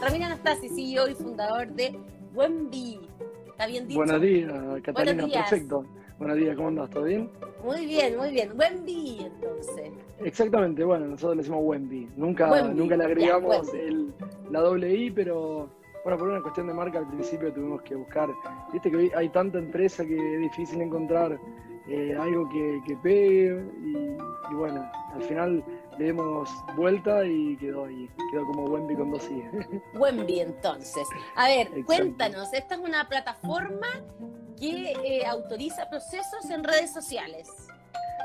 Ramiro Anastasi, CEO y fundador de Wemby. ¿Está bien dicho? Buenos días, Catalina, Buenos días. perfecto. Buenos días, ¿cómo andas? ¿Todo bien? Muy bien, muy bien. Wemby, entonces. Exactamente, bueno, nosotros le decimos Wemby. Nunca, Wemby, nunca le agregamos el- la doble I, pero bueno, por una cuestión de marca al principio tuvimos que buscar. Viste que hoy hay tanta empresa que es difícil encontrar eh, algo que, que pegue y, y bueno, al final le dimos vuelta y quedó ahí, quedó como Wemby con dos I. Wemby, entonces. A ver, Exacto. cuéntanos, esta es una plataforma que eh, autoriza procesos en redes sociales.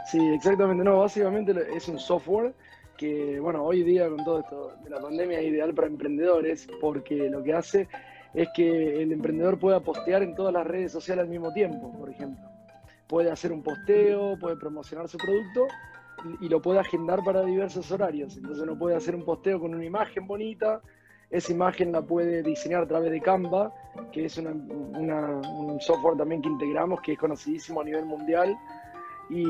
Sí, exactamente. No, básicamente es un software que, bueno, hoy día con todo esto de la pandemia es ideal para emprendedores porque lo que hace es que el emprendedor pueda postear en todas las redes sociales al mismo tiempo, por ejemplo. Puede hacer un posteo, puede promocionar su producto y lo puede agendar para diversos horarios. Entonces uno puede hacer un posteo con una imagen bonita, esa imagen la puede diseñar a través de Canva, que es un software también que integramos, que es conocidísimo a nivel mundial. Y,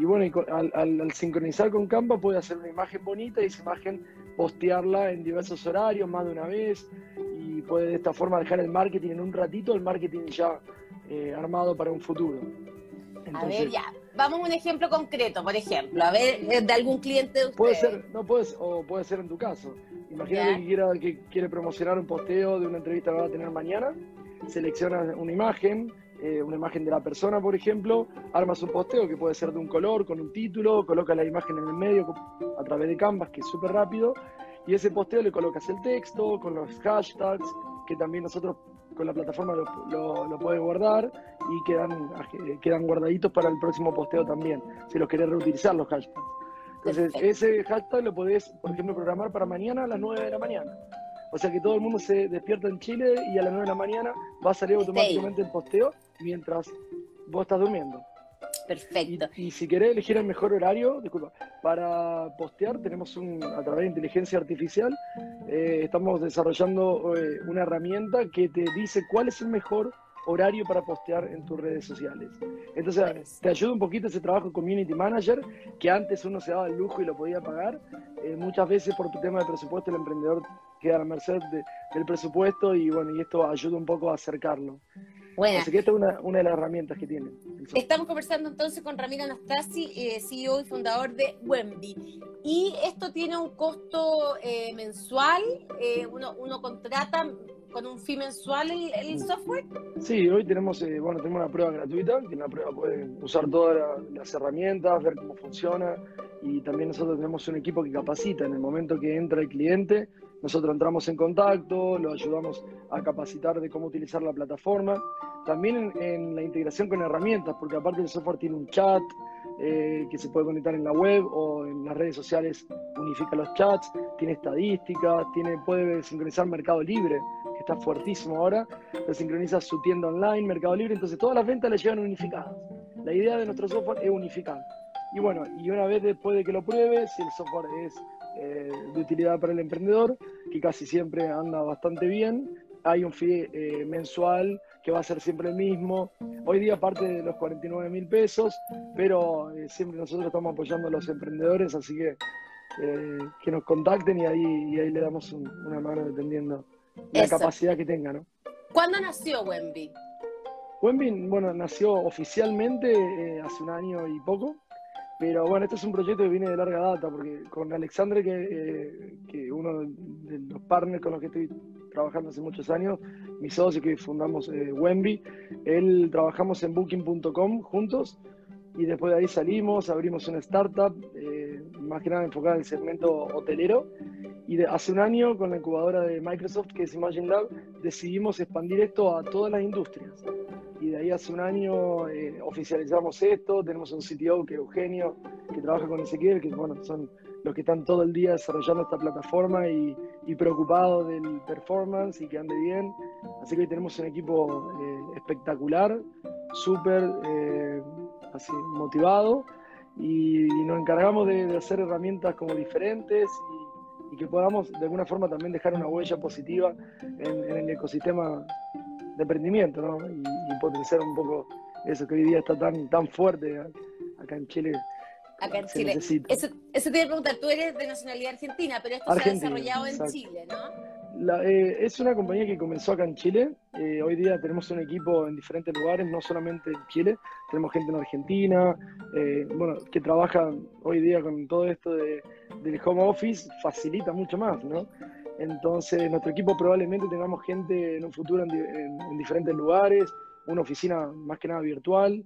y bueno, y con- al, al- al sincronizar con Canva puede hacer una imagen bonita y esa imagen postearla en diversos horarios, más de una vez, y puede de esta forma dejar el marketing en un ratito, el marketing ya eh, armado para un futuro. A ver, ya. Vamos a un ejemplo concreto, por ejemplo. A ver, eh, de algún cliente de ustedes. Puede ser, no puedes, o puede ser en tu caso. Imagínate que quiera que quiere promocionar un posteo de una entrevista que va a tener mañana, selecciona una imagen, eh, una imagen de la persona, por ejemplo, armas un posteo que puede ser de un color, con un título, coloca la imagen en el medio a través de Canvas, que es súper rápido, y ese posteo le colocas el texto con los hashtags, que también nosotros con la plataforma lo, lo, lo puedes guardar y quedan, eh, quedan guardaditos para el próximo posteo también, si los querés reutilizar los hashtags. Entonces, ese hashtag lo podés, por ejemplo, programar para mañana a las 9 de la mañana. O sea que todo el mundo se despierta en Chile y a las 9 de la mañana va a salir automáticamente el posteo mientras vos estás durmiendo. Y, Perfecto. y si querés elegir el mejor horario, disculpa, para postear tenemos un, a través de inteligencia artificial, eh, estamos desarrollando eh, una herramienta que te dice cuál es el mejor horario para postear en tus redes sociales. Entonces, Buenísimo. te ayuda un poquito ese trabajo community manager, que antes uno se daba el lujo y lo podía pagar. Eh, muchas veces por tu tema de presupuesto el emprendedor queda a la merced de- del presupuesto y bueno, y esto ayuda un poco a acercarlo. Bueno, Así que esta es una, una de las herramientas que tiene. el software. estamos conversando entonces con Ramiro Anastasi, eh, CEO y fundador de Wemby. Y esto tiene un costo eh, mensual, eh, uno, uno contrata con un fee mensual el, el software. Sí, hoy tenemos, eh, bueno, tenemos una prueba gratuita, que en la prueba pueden usar todas la- las herramientas, ver cómo funciona y también nosotros tenemos un equipo que capacita en el momento que entra el cliente, nosotros entramos en contacto, lo ayudamos a capacitar de cómo utilizar la plataforma, también en, en la integración con herramientas, porque aparte el software tiene un chat eh, que se puede conectar en la web o en las redes sociales, unifica los chats, tiene estadísticas, tiene, puede sincronizar Mercado Libre, que está fuertísimo ahora, lo sincroniza su tienda online, Mercado Libre, entonces todas las ventas le llegan unificadas. La idea de nuestro software es unificar. Y bueno, y una vez después de que lo pruebe, si el software es eh, de utilidad para el emprendedor, que casi siempre anda bastante bien, hay un fee eh, mensual que va a ser siempre el mismo. Hoy día parte de los 49 mil pesos, pero eh, siempre nosotros estamos apoyando a los emprendedores, así que que nos contacten y ahí, y ahí le damos un- una mano dependiendo la Eso. capacidad que tenga, ¿no? ¿Cuándo nació Wemby? Wembin, bueno, nació oficialmente hace un año y poco, pero bueno, este es un proyecto que viene de larga data, porque con Alexandre, que, eh, uno de los partners con los que estoy trabajando hace muchos años, mi socio que fundamos eh, él trabajamos en booking.com juntos y después de ahí salimos, abrimos una startup, eh, más que nada enfocada en el segmento hotelero, y de- hace un año con la incubadora de Microsoft, que es Imagine Lab, decidimos expandir esto a todas las industrias. De ahí hace un año eh, oficializamos esto, tenemos un CTO que es Eugenio, que trabaja con Ezequiel, que bueno, son los que están todo el día desarrollando esta plataforma y, y preocupados del performance y que ande bien. Así que hoy tenemos un equipo eh, espectacular, súper eh, así motivado y, y nos encargamos de, de hacer herramientas como diferentes y, y que podamos de alguna forma también dejar una huella positiva en, en el ecosistema de emprendimiento ¿no? y, y potenciar un poco eso que hoy día está tan, tan fuerte acá en Chile. Acá en Chile. Eso, eso, te iba a preguntar, tú eres de nacionalidad argentina, pero esto se ha desarrollado en Chile, ¿no? Eh, es una compañía que comenzó acá en Chile. Eh, hoy día tenemos un equipo en diferentes lugares, no solamente en Chile. Tenemos gente en Argentina, eh, bueno, que trabaja hoy día con todo esto de, del home office, facilita mucho más, ¿no? Entonces, nuestro equipo probablemente tengamos gente en un futuro en, diferentes lugares, una oficina más que nada virtual.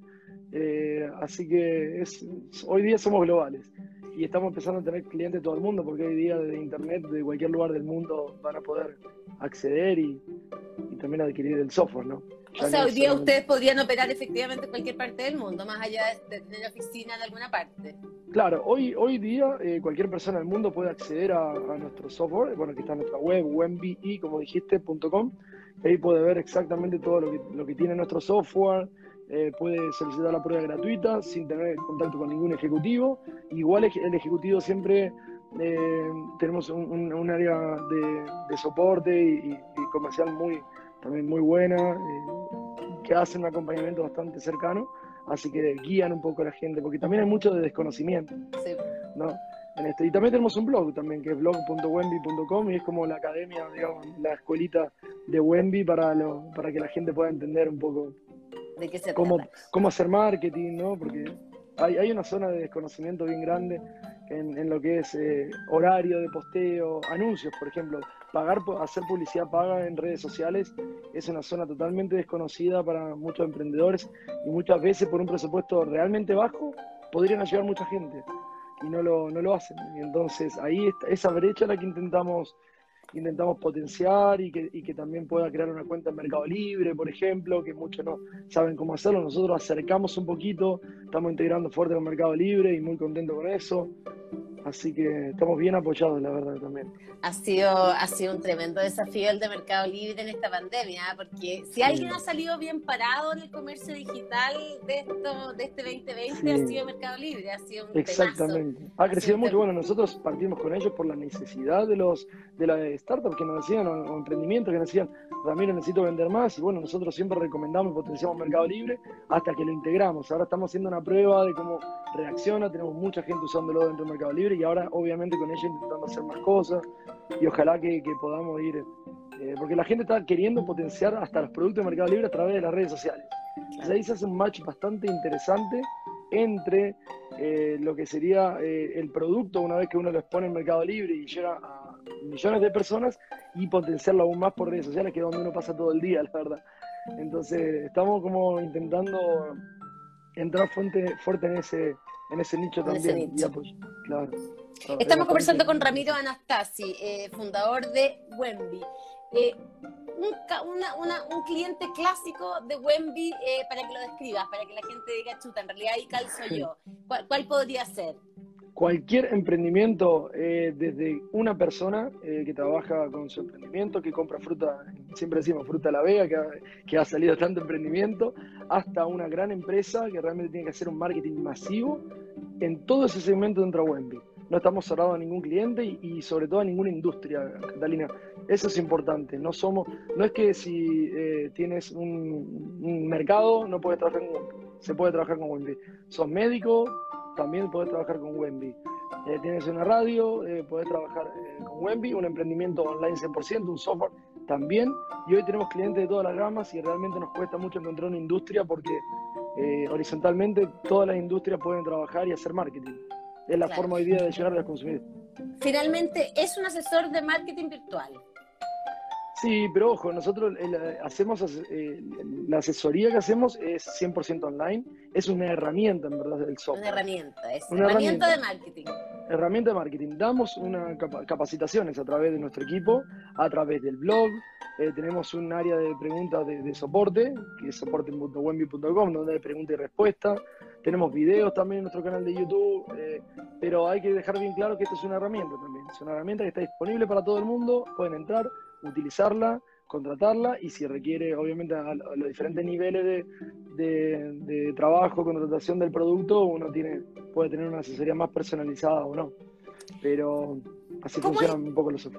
así que es, hoy día somos globales y estamos empezando a tener clientes de todo el mundo, porque hoy día de internet, de cualquier lugar del mundo, van a poder acceder y, también adquirir el software, ¿no? O sea, hoy día ustedes podrían operar efectivamente en cualquier parte del mundo, más allá de tener oficina en alguna parte. Claro, hoy, hoy día eh, cualquier persona del mundo puede acceder a, nuestro software, bueno, aquí está nuestra web, webbi, como dijiste, .com, ahí puede ver exactamente todo lo que, lo que tiene nuestro software, eh, puede solicitar la prueba gratuita sin tener contacto con ningún ejecutivo. Igual el ejecutivo siempre eh, tenemos un, área de, soporte y, comercial muy también muy buena, eh, que hace un acompañamiento bastante cercano, así que guían un poco a la gente, porque también hay mucho de desconocimiento. ¿no? En este, y también tenemos un blog también, que es blog.wemby.com y es como la academia, digamos, la escuelita de Wemby para, lo, para que la gente pueda entender un poco cómo, cómo hacer marketing, ¿no? Porque hay, hay, una zona de desconocimiento bien grande en, lo que es eh, horario de posteo, anuncios, por ejemplo. Pagar, hacer publicidad paga en redes sociales es una zona totalmente desconocida para muchos emprendedores y muchas veces por un presupuesto realmente bajo podrían ayudar mucha gente y no lo, no lo hacen. Y entonces ahí está, esa brecha la que intentamos intentamos potenciar y que, y que, también pueda crear una cuenta en Mercado Libre, por ejemplo, que muchos no saben cómo hacerlo. Nosotros acercamos un poquito, estamos integrando fuerte con Mercado Libre y muy contento con eso. Así que estamos bien apoyados, la verdad, también. Ha sido, ha sido un tremendo desafío el de Mercado Libre en esta pandemia, ¿eh? porque si alguien ha salido bien parado en el comercio digital de esto de este 2020 ha sido Mercado Libre, ha sido un Exactamente. Ha crecido mucho. Bueno, nosotros partimos con ellos por la necesidad de los de las startups que nos decían, o, emprendimientos que nos decían, Ramiro, necesito vender más. Y bueno, nosotros siempre recomendamos y potenciamos Mercado Libre hasta que lo integramos. Ahora estamos haciendo una prueba de cómo reacciona, tenemos mucha gente usándolo dentro de Mercado Libre y ahora obviamente con ella intentando hacer más cosas y ojalá que, podamos ir, eh, porque la gente está queriendo potenciar hasta los productos de Mercado Libre a través de las redes sociales. ahí se hace un match bastante interesante entre eh, lo que sería eh, el producto una vez que uno lo expone en Mercado Libre y llega a millones de personas y potenciarlo aún más por redes sociales, que es donde uno pasa todo el día, la verdad. Entonces, estamos como intentando entrar fuerte, fuerte en ese, en ese nicho también. claro, Estamos conversando con Ramiro Anastasi, eh, fundador de Wemby. Eh, un, un, cliente clásico de Wemby eh, para que lo describas, para que la gente diga, chuta, en realidad ahí calzo yo. ¿Cuál, podría ser? Cualquier emprendimiento, desde una persona que trabaja con su emprendimiento, que compra fruta, siempre decimos fruta a la vega, que ha, que ha salido tanto emprendimiento, hasta una gran empresa que realmente tiene que hacer un marketing masivo en todo ese segmento dentro de Wemby. No estamos cerrados a ningún cliente y, sobre todo a ninguna industria, Catalina. Eso es importante. No somos, no es que si eh, tienes un, mercado no puedes trabajar se puede trabajar con Wemby. Sos médico, también puedes trabajar con Wemby. Eh, tienes una radio, eh, puedes trabajar con Wemby, un emprendimiento online 100%, un software también. Y hoy tenemos clientes de todas las gamas y realmente nos cuesta mucho encontrar una industria porque eh, horizontalmente todas las industrias pueden trabajar y hacer marketing. Es la forma hoy día de llegar a los consumidores. Finalmente, es un asesor de marketing virtual. Sí, pero ojo, nosotros hacemos eh, la asesoría que hacemos es 100% online, es una herramienta en verdad del software. Una herramienta, es una herramienta, de marketing. Herramienta de marketing. Damos una capacitaciones a través de nuestro equipo, a través del blog, eh, tenemos un área de preguntas de, soporte, que es soporte.wemby.com, donde hay preguntas y respuestas. Tenemos videos también en nuestro canal de YouTube, eh, pero hay que dejar bien claro que esto es una herramienta también. Es una herramienta que está disponible para todo el mundo, pueden entrar, utilizarla, contratarla y si requiere, obviamente, a, los diferentes niveles de, de, trabajo, contratación del producto, uno tiene, puede tener una asesoría más personalizada o no. Pero así funcionan un poco los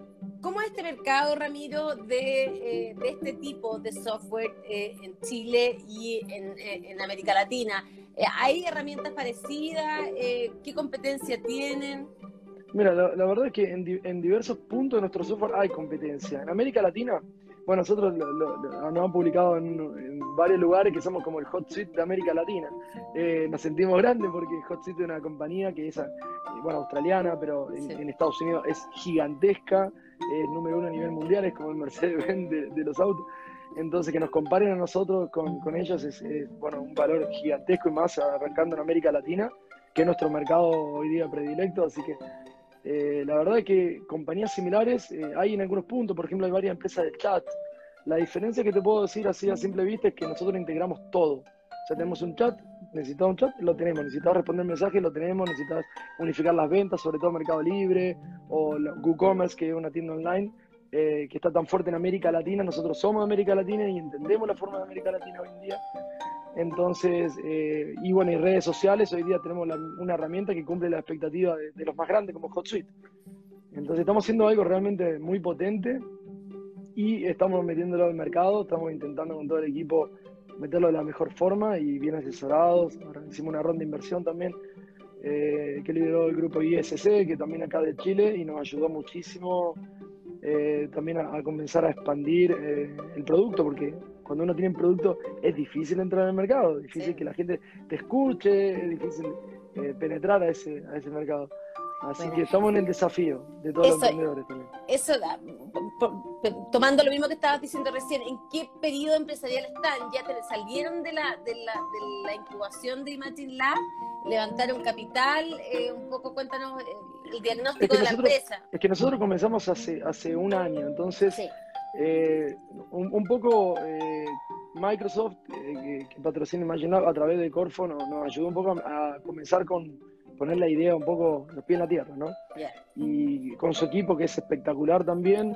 ¿Cómo es este mercado, Ramiro, de, eh, este tipo de software eh, en Chile y en, América Latina? ¿Hay herramientas parecidas? ¿Qué competencia tienen? Mira, la, verdad es que en, diversos puntos de nuestro software hay competencia. En América Latina, bueno, nosotros lo, nos hemos publicado en, varios lugares que somos como el Hot Suite de América Latina. Eh, nos sentimos grandes porque Hot Suite es una compañía que es, eh, bueno, australiana, pero en, Estados Unidos es gigantesca, es número uno a nivel mundial, es como el Mercedes-Benz de, los autos. Entonces, que nos comparen a nosotros con, con ellos es, bueno, un valor gigantesco y más arrancando en América Latina, que es nuestro mercado hoy día predilecto. Así que eh, la verdad es que compañías similares eh, hay en algunos puntos, por ejemplo, hay varias empresas de chat. La diferencia que te puedo decir así a simple vista es que nosotros integramos todo. O sea, tenemos un chat, necesitas un chat, lo tenemos. Necesitas responder mensajes, lo tenemos. Necesitas unificar las ventas, sobre todo Mercado Libre o WooCommerce, que es una tienda online eh, que está tan fuerte en América Latina. Nosotros somos de América Latina y entendemos la forma de América Latina hoy en día. Entonces, eh, y bueno, y redes sociales, hoy día tenemos una herramienta que cumple la expectativa de, los más grandes como HotSuite. Entonces estamos haciendo algo realmente muy potente y estamos metiéndolo al mercado, estamos intentando con todo el equipo meterlo de la mejor forma y bien asesorados. Ahora hicimos una ronda de inversión también eh, que lideró el grupo ISC, que también acá de Chile y nos ayudó muchísimo eh, también a, comenzar a expandir el producto, porque cuando uno tiene un producto es difícil entrar en el mercado, es difícil que la gente te escuche, es difícil eh, penetrar a ese, a ese mercado. Así que estamos en el desafío de todos los emprendedores también. Eso, tomando lo mismo que estabas diciendo recién, ¿en qué periodo empresarial están? ¿Ya te salieron de la, de la, de la incubación de Imagine Lab? ¿Levantaron capital? Eh, un poco cuéntanos el, diagnóstico de la empresa. Es que nosotros comenzamos hace, hace un año, entonces... Eh, un, poco eh, Microsoft, eh, que, patrocina Imagine a través de Corfo, nos, ayudó un poco a, comenzar con poner la idea un poco los pies en la tierra, ¿no? Y con su equipo, que es espectacular también,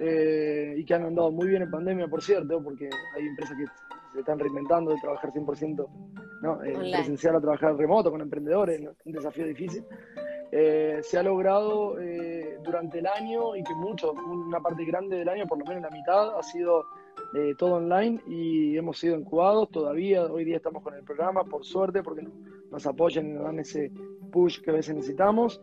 y que han andado muy bien en pandemia, por cierto, porque hay empresas que se están reinventando de trabajar 100% ¿no? presencial a trabajar remoto con emprendedores, un desafío difícil. Eh, se ha logrado eh, durante el año y que mucho, una parte grande del año, por lo menos la mitad, ha sido eh, todo online y hemos sido incubados todavía. Hoy día estamos con el programa, por suerte, porque nos apoyan y nos dan ese push que a veces necesitamos.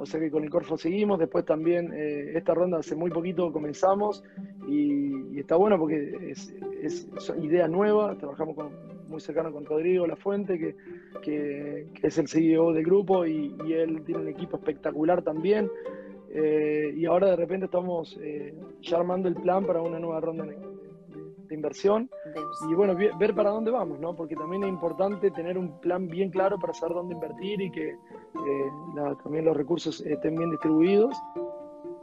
O sea que con el Corfo seguimos. Después también esta ronda hace muy poquito comenzamos y, está bueno porque es, es, idea nueva. Trabajamos con muy cercano con Rodrigo La Fuente, que, que, es el CEO del grupo y, él tiene un equipo espectacular también. Eh, y ahora de repente estamos eh, ya armando el plan para una nueva ronda de, inversión y bueno, ver para dónde vamos, ¿no? Porque también es importante tener un plan bien claro para saber dónde invertir y que eh, también los recursos estén bien distribuidos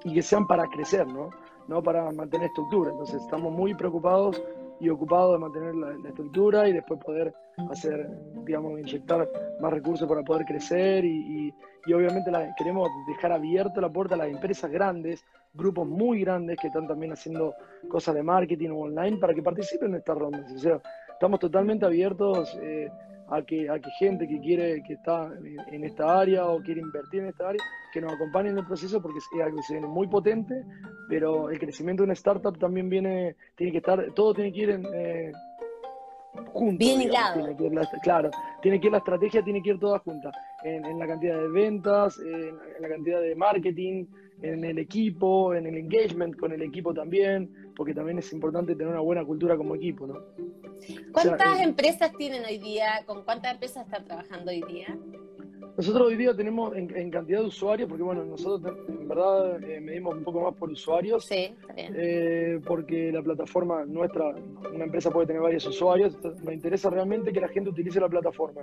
y que sean para crecer, ¿no? No para mantener estructura. Entonces estamos muy preocupados y ocupado de mantener la, estructura y después poder hacer, digamos, inyectar más recursos para poder crecer y, y, obviamente la, queremos dejar abierta la puerta a las empresas grandes, grupos muy grandes que están también haciendo cosas de marketing online para que participen en estas rondas. O sea, estamos totalmente abiertos. Eh, a que, a que gente que quiere, que está en esta área o quiere invertir en esta área, que nos acompañe en el proceso porque es algo que se viene muy potente, pero el crecimiento de una startup también viene, tiene que estar, todo tiene que ir en, eh, juntos. Bien hilado. claro, tiene que ir la estrategia, tiene que ir toda junta, en, la cantidad de ventas, en, la cantidad de marketing, en el equipo, en el engagement con el equipo también, porque también es importante tener una buena cultura como equipo, ¿no? ¿Cuántas eh, empresas tienen hoy día? ¿Con cuántas empresas están trabajando hoy día? Nosotros hoy día tenemos en, cantidad de usuarios, porque bueno, nosotros en verdad eh, medimos un poco más por usuarios, sí, eh, porque la plataforma nuestra, una empresa puede tener varios usuarios, me interesa realmente que la gente utilice la plataforma.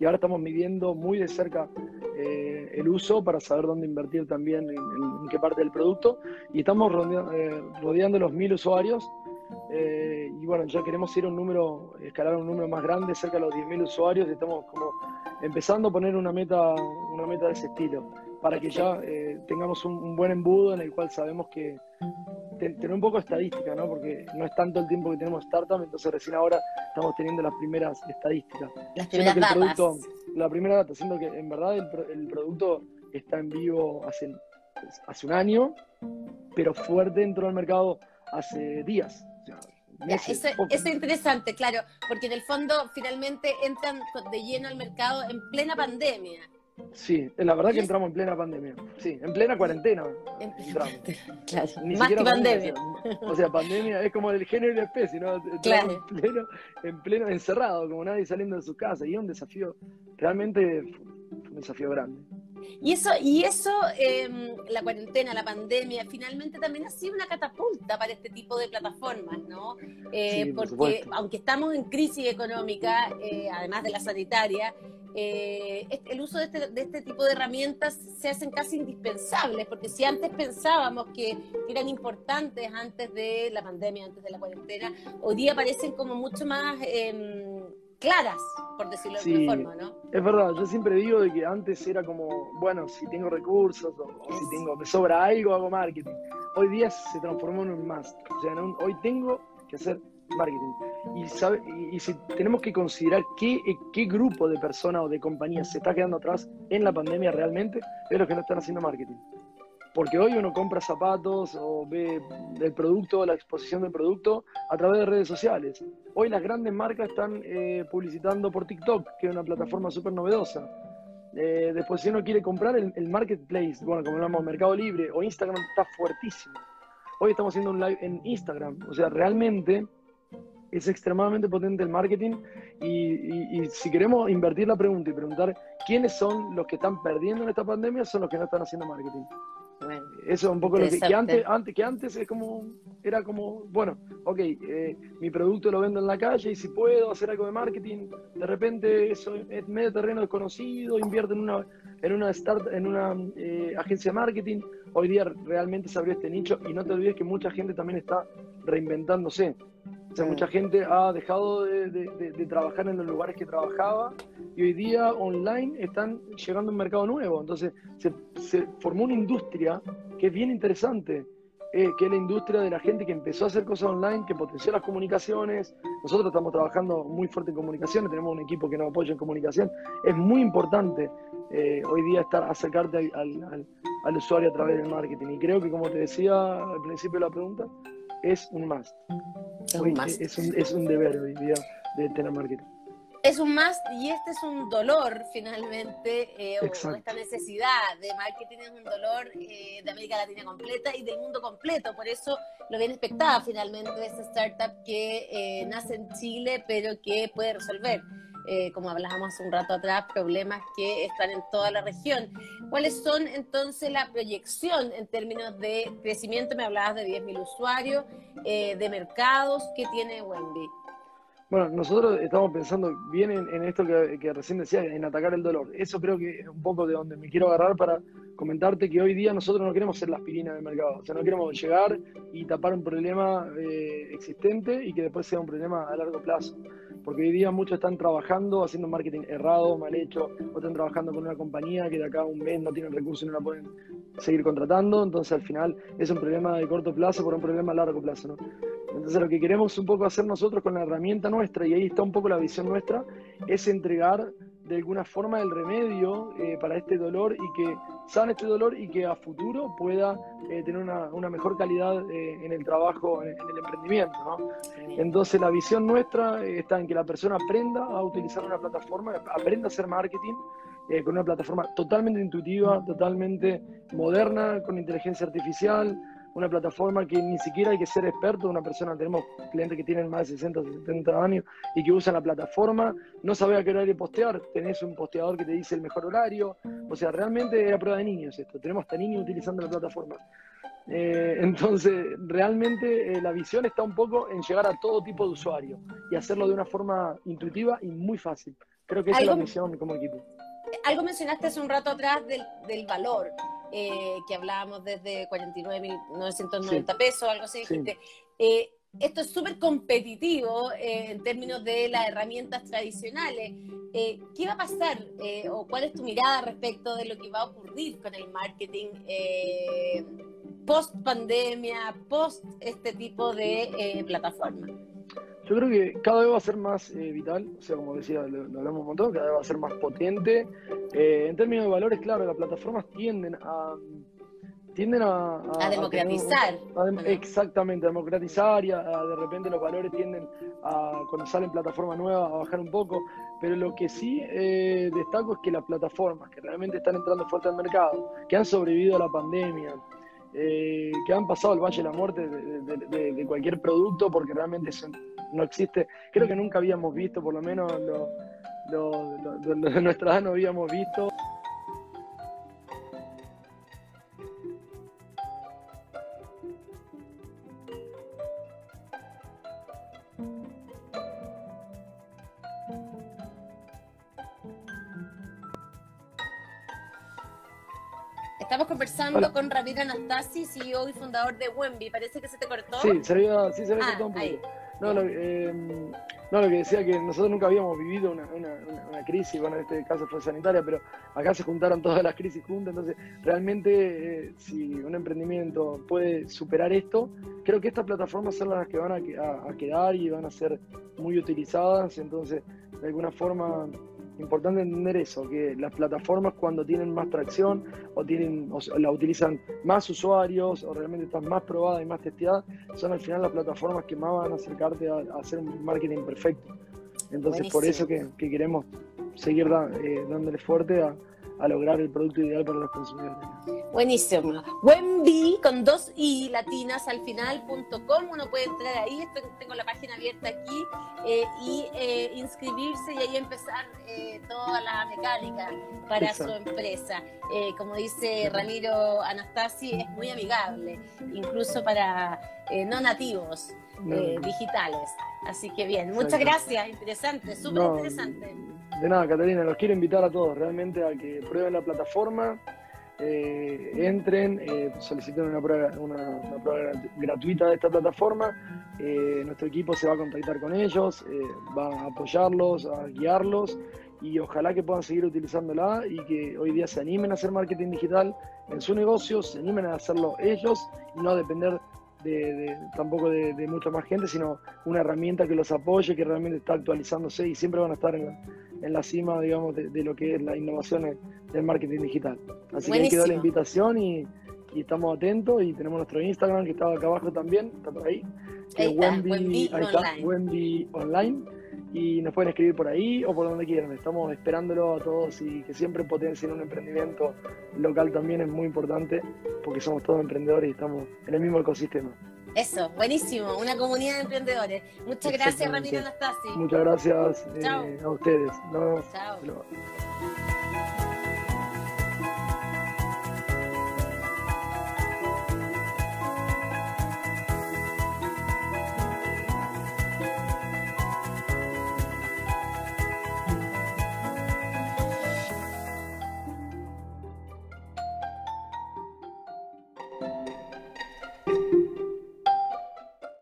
Y ahora estamos midiendo muy de cerca eh, el uso para saber dónde invertir también, en, qué parte del producto, y estamos rodeando los mil usuarios y bueno, ya queremos ir a un número, escalar un número más grande, cerca de los 10.000 usuarios, y estamos como empezando a poner una meta, una meta de ese estilo, para que ya eh, tengamos un, buen embudo en el cual sabemos que tener un poco de estadística, ¿no? Porque no es tanto el tiempo que tenemos startup, entonces recién ahora estamos teniendo las primeras estadísticas. Las primeras que el la primera data, siendo que en verdad el, el producto está en vivo hace hace un año, pero fuerte dentro del mercado hace días. eso, es interesante, claro, porque en el fondo finalmente entran de lleno al mercado en plena pandemia. Sí, la verdad que entramos en plena pandemia. Sí, en plena cuarentena. entramos. Claro, más que pandemia. O sea, pandemia es como el género y la especie, ¿no? Claro. En pleno, en pleno encerrado, como nadie saliendo de su casa. Y es un desafío, realmente un desafío grande. Y eso, y eso em, la cuarentena, la pandemia, finalmente también ha sido una catapulta para este tipo de plataformas, ¿no? Eh, porque aunque estamos en crisis económica, eh, además de la sanitaria, eh, el uso de este, de este, tipo de herramientas se hacen casi indispensables, porque si antes pensábamos que eran importantes antes de la pandemia, antes de la cuarentena, hoy día parecen como mucho más em, claras, por decirlo de alguna forma, ¿no? Es verdad, yo siempre digo de que antes era como, bueno, si tengo recursos o, si tengo, me sobra algo, hago marketing. Hoy día se transformó en un must. O sea, hoy tengo que hacer marketing. Y, sabe, y, si tenemos que considerar qué, qué grupo de personas o de compañías se está quedando atrás en la pandemia realmente, es los que no están haciendo marketing. Porque hoy uno compra zapatos o ve el producto, la exposición del producto a través de redes sociales. Hoy las grandes marcas están eh, publicitando por TikTok, que es una plataforma súper novedosa. Eh, después, si uno quiere comprar el, marketplace, bueno, como hablamos, Mercado Libre o Instagram, está fuertísimo. Hoy estamos haciendo un live en Instagram. O sea, realmente es extremadamente potente el marketing y, si queremos invertir la pregunta y preguntar quiénes son los que están perdiendo en esta pandemia, son los que no están haciendo marketing. Eso es un poco lo que, antes, antes, que antes es como, era como, bueno, ok, eh, mi producto lo vendo en la calle y si puedo hacer algo de marketing, de repente eso es medio terreno desconocido, invierto en una, en una, start, en una eh, agencia de marketing, hoy día realmente se abrió este nicho y no te olvides que mucha gente también está reinventándose. O sea, mucha gente ha dejado de, trabajar en los lugares que trabajaba y hoy día online están llegando a un mercado nuevo. Entonces se, formó una industria que es bien interesante, eh, que es la industria de la gente que empezó a hacer cosas online, que potenció las comunicaciones. Nosotros estamos trabajando muy fuerte en comunicaciones, tenemos un equipo que nos apoya en comunicación. Es muy importante eh, hoy día estar acercarte al, al usuario a través del marketing. Y creo que, como te decía al principio de la pregunta, es un must. Es un, Es, un, deber hoy día de tener marketing. Es un must y este es un dolor finalmente, eh, o esta necesidad de marketing es un dolor eh, de América Latina completa y del mundo completo. Por eso lo bien expectaba finalmente de esta startup que eh, nace en Chile pero que puede resolver eh, como hablábamos un rato atrás, problemas que están en toda la región. ¿Cuáles son entonces la proyección en términos de crecimiento? Me hablabas de 10.000 usuarios, de mercados, ¿qué tiene Wendy? Bueno, nosotros estamos pensando bien en, esto que, recién decías, en atacar el dolor. Eso creo que es un poco de donde me quiero agarrar para comentarte que hoy día nosotros no queremos ser la aspirina del mercado. O sea, no queremos llegar y tapar un problema eh, existente y que después sea un problema a largo plazo porque hoy día muchos están trabajando, haciendo marketing errado, mal hecho, o están trabajando con una compañía que de acá a un mes no tienen recursos y no la pueden seguir contratando, entonces al final es un problema de corto plazo por un problema a largo plazo, ¿no? Entonces lo que queremos un poco hacer nosotros con la herramienta nuestra, y ahí está un poco la visión nuestra, es entregar de alguna forma el remedio eh, para este dolor y que sane este dolor y que a futuro pueda eh, tener una, una, mejor calidad eh, en el trabajo, en, el emprendimiento. ¿no? Entonces la visión nuestra está en que la persona aprenda a utilizar una plataforma, aprenda a hacer marketing con una plataforma totalmente intuitiva, totalmente moderna, con inteligencia artificial, una plataforma que ni siquiera hay que ser experto, una persona, tenemos clientes que tienen más de 60 o 70 años y que usan la plataforma, no sabe a qué horario postear, tenés un posteador que te dice el mejor horario, o sea, realmente era prueba de niños esto, tenemos hasta niños utilizando la plataforma. Eh, entonces, realmente eh, la visión está un poco en llegar a todo tipo de usuario y hacerlo de una forma intuitiva y muy fácil. Creo que esa es la misión como equipo. Algo mencionaste hace un rato atrás del, del valor. Eh, que hablábamos desde 49.990 pesos, algo así, eh, esto es súper competitivo eh, en términos de las herramientas tradicionales. ¿Qué va a pasar o cuál es tu mirada respecto de lo que va a ocurrir con el marketing post pandemia, post este tipo de plataformas? Yo creo que cada vez va a ser más eh, vital, o sea, como decía, lo, hablamos un montón, cada vez va a ser más potente. Eh, en términos de valores, claro, las plataformas tienden a, tienden a... A, democratizar. Exactamente, a democratizar y a, de repente los valores tienden a, cuando salen plataformas nuevas, a bajar un poco. Pero lo que sí eh, destaco es que las plataformas que realmente están entrando fuerte al mercado, que han sobrevivido a la pandemia, eh, que han pasado el valle de la muerte de, cualquier producto porque realmente no existe. Creo que nunca habíamos visto, por lo menos lo, de nuestra edad no habíamos visto. Estamos conversando con Ramiro Anastasi, CEO y fundador de Wemby. Parece que se te cortó. Sí, se había, sí, se había ah, cortado un poquito. No lo, eh, no, lo que decía que nosotros nunca habíamos vivido una, una, crisis, bueno, en este caso fue sanitaria, pero acá se juntaron todas las crisis juntas, entonces realmente eh, si un emprendimiento puede superar esto, creo que estas plataformas son las que van a quedar y van a ser muy utilizadas, entonces de alguna forma importante entender eso, que las plataformas cuando tienen más tracción o tienen o la utilizan más usuarios o realmente están más probadas y más testeadas, son al final las plataformas que más van a acercarte a, hacer un marketing perfecto. Entonces por eso que, queremos seguir eh, dándole fuerte a, a lograr el producto ideal para los consumidores. Buenísimo. Wendy con dos i latinas al final.com. Uno puede entrar ahí. Tengo la página abierta aquí eh, y eh, inscribirse y ahí empezar eh, toda la mecánica para su empresa. como dice Ramiro Anastasi, es muy amigable, incluso para no nativos digitales. Así que bien, muchas gracias. Interesante, súper interesante. De nada, Catalina, los quiero invitar a todos realmente a que prueben la plataforma, eh, entren, eh, soliciten una prueba, gratuita de esta plataforma. Eh, nuestro equipo se va a contactar con ellos, va a apoyarlos, a guiarlos y ojalá que puedan seguir utilizándola y que hoy día se animen a hacer marketing digital en su negocio, se animen a hacerlo ellos y no depender de, tampoco de, mucha más gente, sino una herramienta que los apoye, que realmente está actualizándose y siempre van a estar en la, en la cima, digamos, de, lo que es la innovación del marketing digital. Así que ahí quedó la invitación y, estamos atentos y tenemos nuestro Instagram que estaba acá abajo también, está por ahí. Ahí está, Wendy, Online. Y nos pueden escribir por ahí o por donde quieran. Estamos esperándolo a todos y que siempre potencien un emprendimiento local también es muy importante porque somos todos emprendedores y estamos en el mismo ecosistema. Eso, buenísimo, una comunidad de emprendedores. Muchas gracias, Ramiro Anastasi. Muchas gracias eh, a ustedes. Chao.